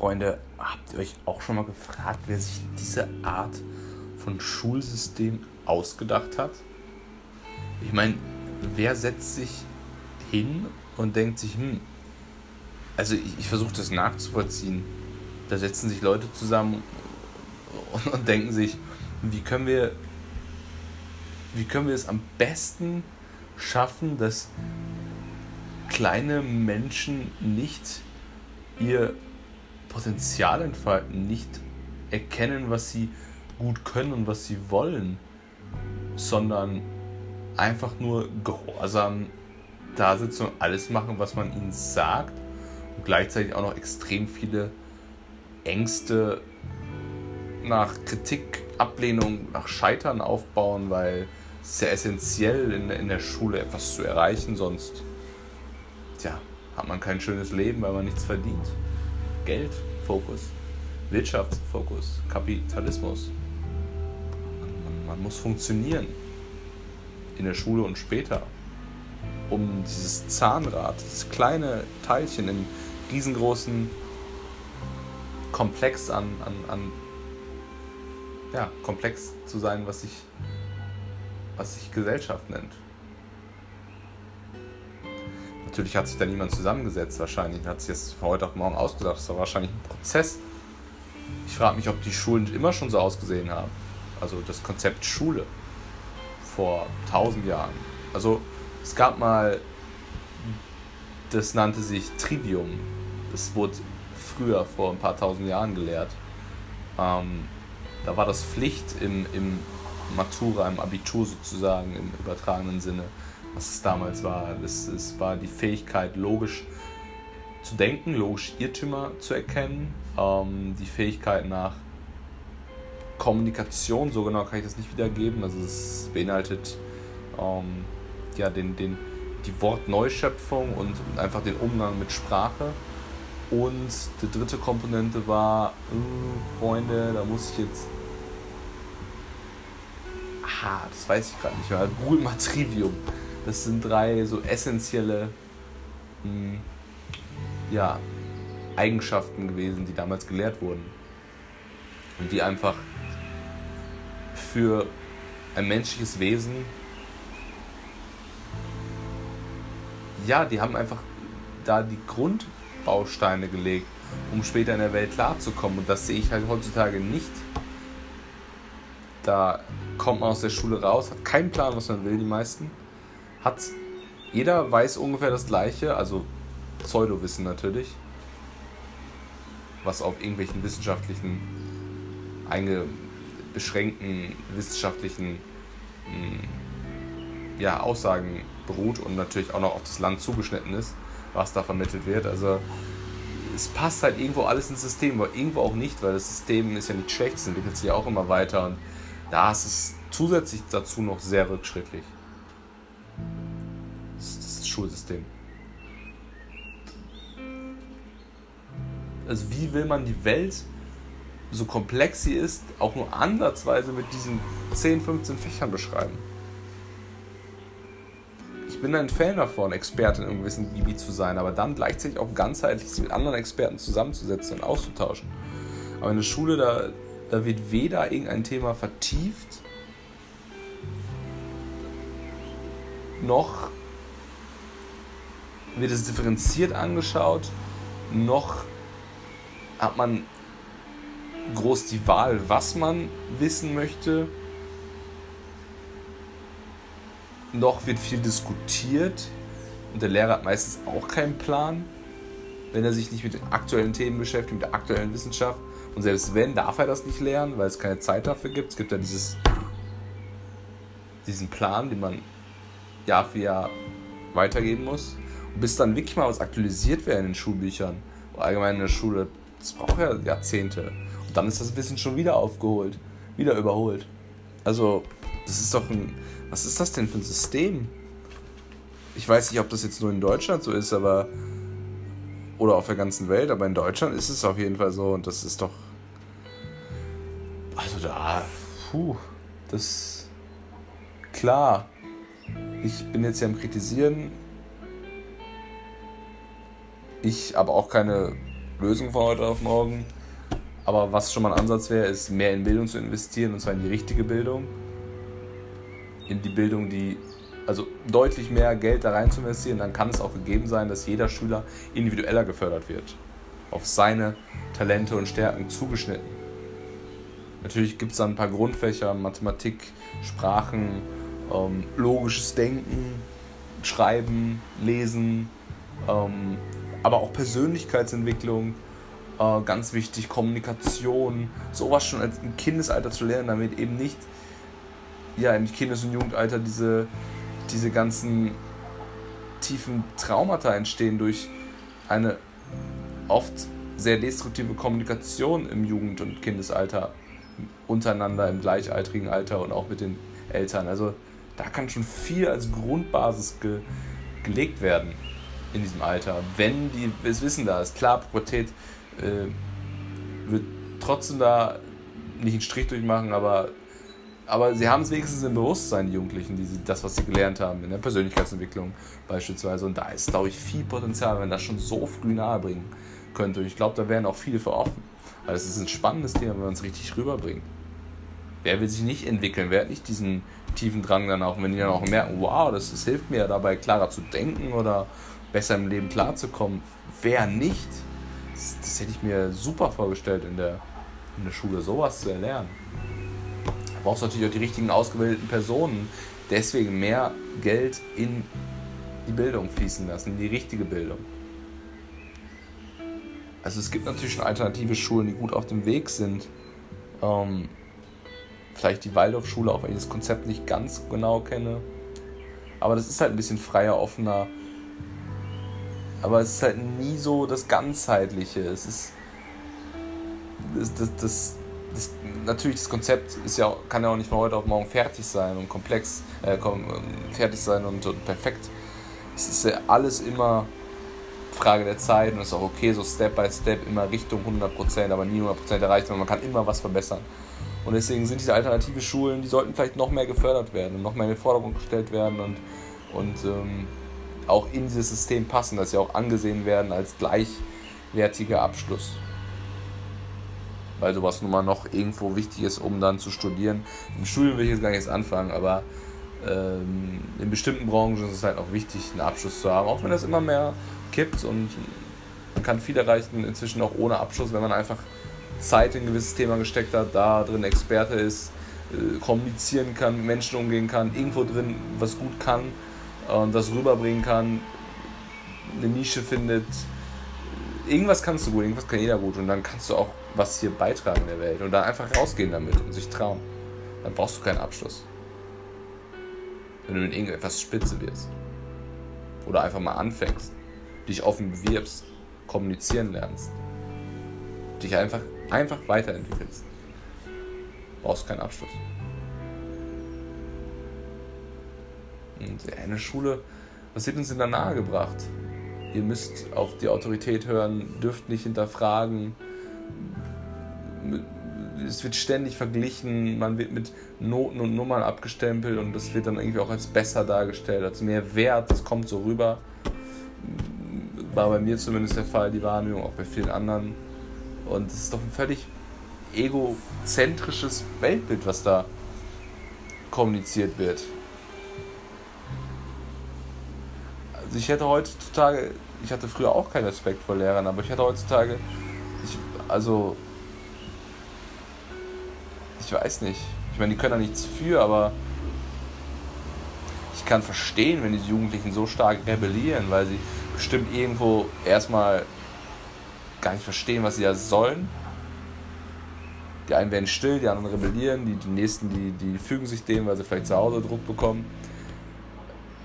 Freunde, habt ihr euch auch schon mal gefragt, wer sich diese Art von Schulsystem ausgedacht hat? Ich meine, wer setzt sich hin und denkt sich, hm, also ich, ich versuche das nachzuvollziehen. Da setzen sich Leute zusammen und, und denken sich, wie können wir, wie können wir es am besten schaffen, dass kleine Menschen nicht ihr Potenzial entfalten, nicht erkennen, was sie gut können und was sie wollen, sondern einfach nur gehorsam da sitzen und alles machen, was man ihnen sagt und gleichzeitig auch noch extrem viele Ängste nach Kritik, Ablehnung, nach Scheitern aufbauen, weil es ist ja essentiell in, in der Schule etwas zu erreichen, sonst tja, hat man kein schönes Leben, weil man nichts verdient. Geld, Fokus, Wirtschaftsfokus, Kapitalismus. Man, man muss funktionieren in der Schule und später, um dieses Zahnrad, dieses kleine Teilchen im riesengroßen Komplex an, an, an ja, komplex zu sein, was sich, was sich Gesellschaft nennt. Natürlich hat sich da niemand zusammengesetzt, wahrscheinlich. Hat sich das von heute auf morgen ausgedacht. Das war wahrscheinlich ein Prozess. Ich frage mich, ob die Schulen immer schon so ausgesehen haben. Also das Konzept Schule vor tausend Jahren. Also es gab mal, das nannte sich Trivium. Das wurde früher, vor ein paar tausend Jahren gelehrt. Ähm, da war das Pflicht im, im Matura, im Abitur sozusagen, im übertragenen Sinne was es damals war. Es, es war die Fähigkeit, logisch zu denken, logisch Irrtümer zu erkennen, ähm, die Fähigkeit nach Kommunikation, so genau kann ich das nicht wiedergeben. Also es beinhaltet ähm, ja, den, den, die Wortneuschöpfung und einfach den Umgang mit Sprache. Und die dritte Komponente war, äh, Freunde, da muss ich jetzt. Aha, das weiß ich gerade nicht mehr. Google mal Trivium. Das sind drei so essentielle mh, hm, ja, Eigenschaften gewesen, die damals gelehrt wurden. Und die einfach für ein menschliches Wesen, ja, die haben einfach da die Grundbausteine gelegt, um später in der Welt klarzukommen. Und das sehe ich halt heutzutage nicht. Da kommt man aus der Schule raus, hat keinen Plan, was man will, die meisten hat jeder weiß ungefähr das gleiche, also Pseudowissen natürlich, was auf irgendwelchen wissenschaftlichen, einge beschränkten wissenschaftlichen hm, ja, Aussagen beruht und natürlich auch noch auf das Land zugeschnitten ist, was da vermittelt wird. Also es passt halt irgendwo alles ins System, aber irgendwo auch nicht, weil das System ist ja nicht schlecht, es entwickelt sich ja auch immer weiter und da ist es zusätzlich dazu noch sehr rückschrittlich. Schulsystem. Also wie will man die Welt, so komplex sie ist, auch nur ansatzweise mit diesen 10, 15 Fächern beschreiben? Ich bin ein Fan davon, Experte in einem gewissen Gebiet zu sein, aber dann gleichzeitig auch ganzheitlich mit anderen Experten zusammenzusetzen und auszutauschen. Aber in der Schule, da, da wird weder irgendein Thema vertieft, noch wird es differenziert angeschaut, noch hat man groß die Wahl, was man wissen möchte. Noch wird viel diskutiert und der Lehrer hat meistens auch keinen Plan, wenn er sich nicht mit den aktuellen Themen beschäftigt, mit der aktuellen Wissenschaft. Und selbst wenn, darf er das nicht lernen, weil es keine Zeit dafür gibt. Es gibt ja dieses, diesen Plan, den man Jahr für Jahr weitergeben muss bis dann wirklich mal was aktualisiert werden in den Schulbüchern, allgemein in der Schule, das braucht ja Jahrzehnte. Und dann ist das Wissen schon wieder aufgeholt, wieder überholt. Also, das ist doch ein. Was ist das denn für ein System? Ich weiß nicht, ob das jetzt nur in Deutschland so ist, aber. Oder auf der ganzen Welt, aber in Deutschland ist es auf jeden Fall so und das ist doch. Also da. Puh. Das. Klar. Ich bin jetzt ja am Kritisieren, ich aber auch keine Lösung von heute auf morgen. Aber was schon mal ein Ansatz wäre, ist mehr in Bildung zu investieren und zwar in die richtige Bildung. In die Bildung, die, also deutlich mehr Geld da rein zu investieren, dann kann es auch gegeben sein, dass jeder Schüler individueller gefördert wird. Auf seine Talente und Stärken zugeschnitten. Natürlich gibt es dann ein paar Grundfächer, Mathematik, Sprachen, ähm, logisches Denken, Schreiben, Lesen, ähm, aber auch Persönlichkeitsentwicklung, äh, ganz wichtig, Kommunikation, sowas schon als im Kindesalter zu lernen, damit eben nicht ja, im Kindes- und Jugendalter diese, diese ganzen tiefen Traumata entstehen durch eine oft sehr destruktive Kommunikation im Jugend- und Kindesalter untereinander im gleichaltrigen Alter und auch mit den Eltern. Also da kann schon viel als Grundbasis ge gelegt werden in diesem Alter, wenn die das Wissen da ist. Klar, Pubertät äh, wird trotzdem da nicht einen Strich durchmachen, aber, aber sie haben es wenigstens im Bewusstsein, die Jugendlichen, die das, was sie gelernt haben, in der Persönlichkeitsentwicklung beispielsweise. Und da ist, glaube ich, viel Potenzial, wenn das schon so früh nahe bringen könnte. Und ich glaube, da wären auch viele für offen. Weil es ist ein spannendes Thema, wenn man es richtig rüberbringt. Wer will sich nicht entwickeln? Wer hat nicht diesen tiefen Drang dann auch, wenn die dann auch merken, wow, das, das hilft mir dabei, klarer zu denken oder besser im Leben klarzukommen. Wer nicht? Das, das hätte ich mir super vorgestellt in der, in der Schule, sowas zu erlernen. Da brauchst du natürlich auch die richtigen ausgebildeten Personen. Deswegen mehr Geld in die Bildung fließen lassen, in die richtige Bildung. Also es gibt natürlich schon alternative Schulen, die gut auf dem Weg sind. Ähm, vielleicht die Waldorfschule, auch wenn ich das Konzept nicht ganz genau kenne. Aber das ist halt ein bisschen freier, offener. Aber es ist halt nie so das Ganzheitliche. Es ist. Das, das, das, das natürlich, das Konzept ist ja, kann ja auch nicht von heute auf morgen fertig sein und komplex, äh, fertig sein und, und perfekt. Es ist ja alles immer Frage der Zeit und es ist auch okay, so Step by Step immer Richtung 100%, aber nie 100% erreicht, sondern man kann immer was verbessern. Und deswegen sind diese alternative Schulen, die sollten vielleicht noch mehr gefördert werden und noch mehr in den Vordergrund gestellt werden und, und ähm, auch in dieses System passen, dass sie auch angesehen werden als gleichwertiger Abschluss. Weil sowas nun mal noch irgendwo wichtig ist, um dann zu studieren. Im Studium will ich jetzt gar nicht anfangen, aber ähm, in bestimmten Branchen ist es halt auch wichtig, einen Abschluss zu haben, auch wenn das immer mehr kippt und man kann viel erreichen, inzwischen auch ohne Abschluss, wenn man einfach Zeit in ein gewisses Thema gesteckt hat, da drin Experte ist, äh, kommunizieren kann, mit Menschen umgehen kann, irgendwo drin was gut kann und das rüberbringen kann, eine Nische findet. Irgendwas kannst du gut, irgendwas kann jeder gut und dann kannst du auch was hier beitragen in der Welt und dann einfach rausgehen damit und sich trauen. Dann brauchst du keinen Abschluss. Wenn du in irgendetwas spitze wirst. Oder einfach mal anfängst, dich offen bewirbst, kommunizieren lernst. Dich einfach einfach weiterentwickelst, brauchst keinen Abschluss. Und eine Schule, was wird uns denn da nahegebracht? Ihr müsst auf die Autorität hören, dürft nicht hinterfragen. Es wird ständig verglichen, man wird mit Noten und Nummern abgestempelt und das wird dann irgendwie auch als besser dargestellt, als mehr Wert, das kommt so rüber. War bei mir zumindest der Fall, die Wahrnehmung, auch bei vielen anderen und es ist doch ein völlig egozentrisches Weltbild, was da kommuniziert wird. Also ich hätte heutzutage, ich hatte früher auch keinen Respekt vor Lehrern, aber ich hätte heutzutage, ich, also, ich weiß nicht. Ich meine, die können da nichts für, aber ich kann verstehen, wenn die Jugendlichen so stark rebellieren, weil sie bestimmt irgendwo erstmal gar nicht verstehen, was sie da sollen. Die einen werden still, die anderen rebellieren, die, die nächsten, die, die fügen sich dem, weil sie vielleicht zu Hause Druck bekommen.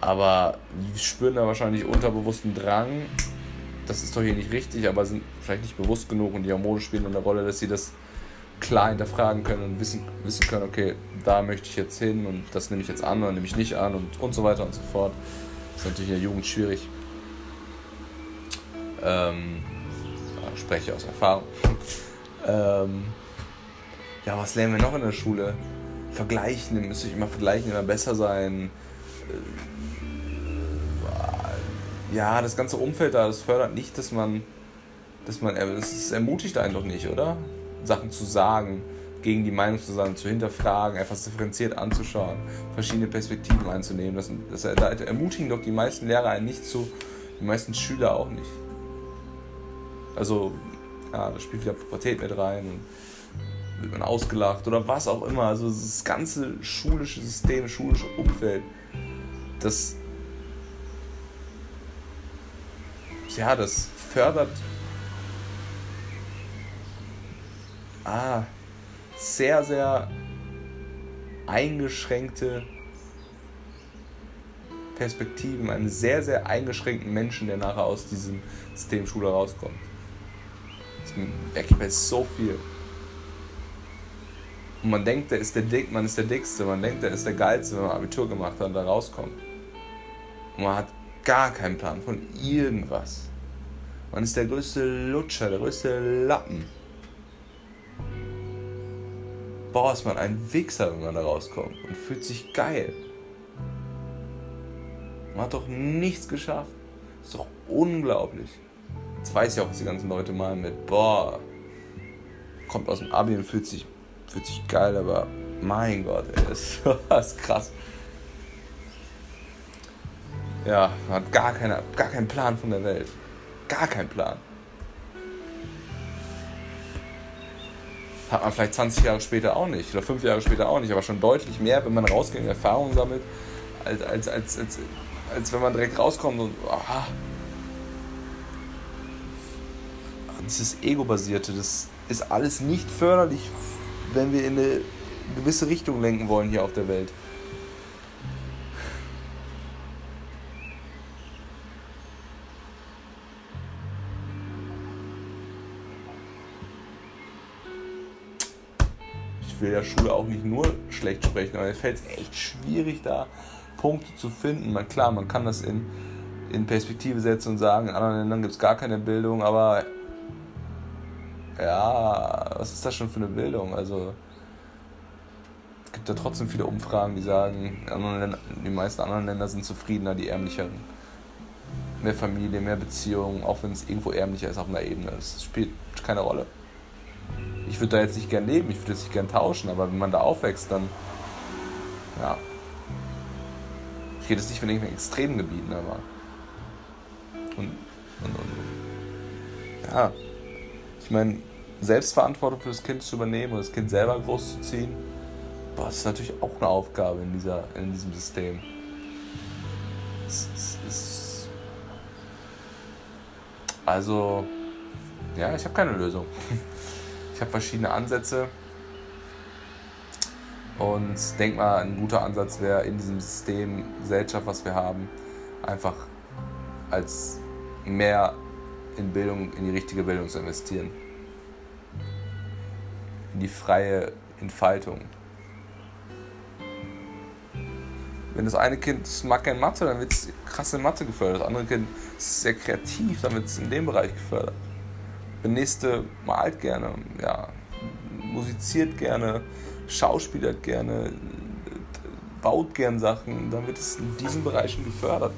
Aber die spüren da wahrscheinlich unterbewussten Drang. Das ist doch hier nicht richtig, aber sind vielleicht nicht bewusst genug und die Hormone spielen eine Rolle, dass sie das klar hinterfragen können und wissen, wissen können, okay, da möchte ich jetzt hin und das nehme ich jetzt an oder nehme ich nicht an und, und so weiter und so fort. Das ist natürlich in der Jugend schwierig. Ähm, spreche aus Erfahrung. ähm, ja, was lernen wir noch in der Schule? Vergleichen, müsste ich immer vergleichen, immer besser sein. Äh, ja, das ganze Umfeld da, das fördert nicht, dass man dass man, es ermutigt einen doch nicht, oder? Sachen zu sagen, gegen die Meinung zu sein, zu hinterfragen, etwas differenziert anzuschauen, verschiedene Perspektiven einzunehmen. Das, das, ermutigen doch die meisten Lehrer einen nicht zu, die meisten Schüler auch nicht. Also, ja, da spielt wieder Pubertät mit rein wird man ausgelacht oder was auch immer. Also das ganze schulische System, schulische Umfeld, das ja, das fördert ah, sehr, sehr eingeschränkte Perspektiven, einen sehr, sehr eingeschränkten Menschen, der nachher aus diesem System Schule rauskommt. Das merkt man so viel. Und man denkt, der ist der Dick, man ist der Dickste, man denkt, der ist der Geilste, wenn man Abitur gemacht hat und da rauskommt. Und man hat gar keinen Plan von irgendwas. Man ist der größte Lutscher, der größte Lappen. Boah, ist man ein Wichser, wenn man da rauskommt und fühlt sich geil. Man hat doch nichts geschafft. Ist doch unglaublich. Jetzt weiß ich auch, was die ganzen Leute meinen mit, boah, kommt aus dem Abi und fühlt sich, fühlt sich geil, aber mein Gott, ey, das ist krass. Ja, man hat gar, keine, gar keinen Plan von der Welt. Gar keinen Plan. Hat man vielleicht 20 Jahre später auch nicht oder 5 Jahre später auch nicht, aber schon deutlich mehr, wenn man rausgeht und Erfahrungen sammelt, als, als, als, als, als wenn man direkt rauskommt und. Aha. Dieses Ego-basierte, das ist alles nicht förderlich, wenn wir in eine gewisse Richtung lenken wollen hier auf der Welt. will der Schule auch nicht nur schlecht sprechen, aber es fällt echt schwierig, da Punkte zu finden. Man, klar, man kann das in, in Perspektive setzen und sagen, in anderen Ländern gibt es gar keine Bildung, aber ja, was ist das schon für eine Bildung? Also es gibt ja trotzdem viele Umfragen, die sagen, die meisten anderen Länder sind zufriedener, die ärmlicheren. Mehr Familie, mehr Beziehungen, auch wenn es irgendwo ärmlicher ist auf einer Ebene. Das spielt keine Rolle ich würde da jetzt nicht gern leben, ich würde jetzt nicht gern tauschen, aber wenn man da aufwächst, dann ja. Ich rede jetzt nicht von irgendwelchen extremen Gebieten, aber und, und, und ja, ich meine, Selbstverantwortung für das Kind zu übernehmen und das Kind selber großzuziehen, boah, das ist natürlich auch eine Aufgabe in, dieser, in diesem System. Es, es, es, also, ja, ich habe keine Lösung. Ich habe verschiedene Ansätze und denke mal, ein guter Ansatz wäre in diesem System Gesellschaft, was wir haben, einfach als mehr in Bildung, in die richtige Bildung zu investieren. In die freie Entfaltung. Wenn das eine Kind mag kein Mathe, dann wird es krass in Mathe gefördert. Das andere Kind ist sehr kreativ, dann wird es in dem Bereich gefördert. Der nächste malt gerne, ja, musiziert gerne, schauspielert gerne, baut gern Sachen, dann wird es in diesen Bereichen gefördert.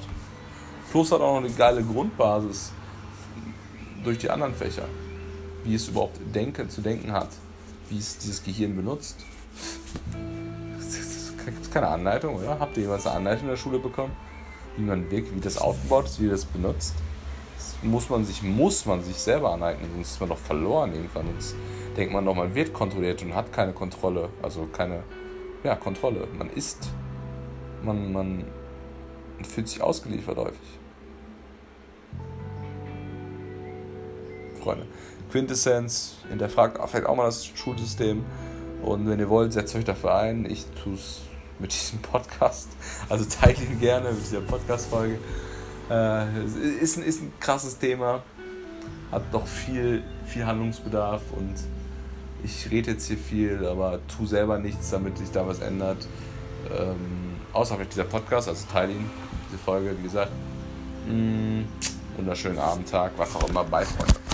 Plus hat auch noch eine geile Grundbasis durch die anderen Fächer. Wie es überhaupt denken, zu denken hat, wie es dieses Gehirn benutzt. Das ist keine Anleitung, oder? Habt ihr jemals eine Anleitung in der Schule bekommen? Wie man wirkt, wie das aufgebaut ist, wie das benutzt? muss man sich, muss man sich selber aneignen, sonst ist man doch verloren irgendwann. Sonst denkt man doch, man wird kontrolliert und hat keine Kontrolle, also keine, ja, Kontrolle. Man ist, man, man fühlt sich ausgeliefert häufig. Freunde, Quintessenz, hinterfragt vielleicht auch mal das Schulsystem und wenn ihr wollt, setzt euch dafür ein. Ich tue es mit diesem Podcast, also teile ihn gerne mit dieser Podcast-Folge. Äh, ist, ein, ist ein krasses Thema, hat doch viel, viel Handlungsbedarf und ich rede jetzt hier viel, aber tu selber nichts, damit sich da was ändert. Ähm, außer vielleicht dieser Podcast, also teile ihn, diese Folge, wie gesagt. Mh, mm, wunderschönen Abend, Tag, was auch immer, bye Freunde.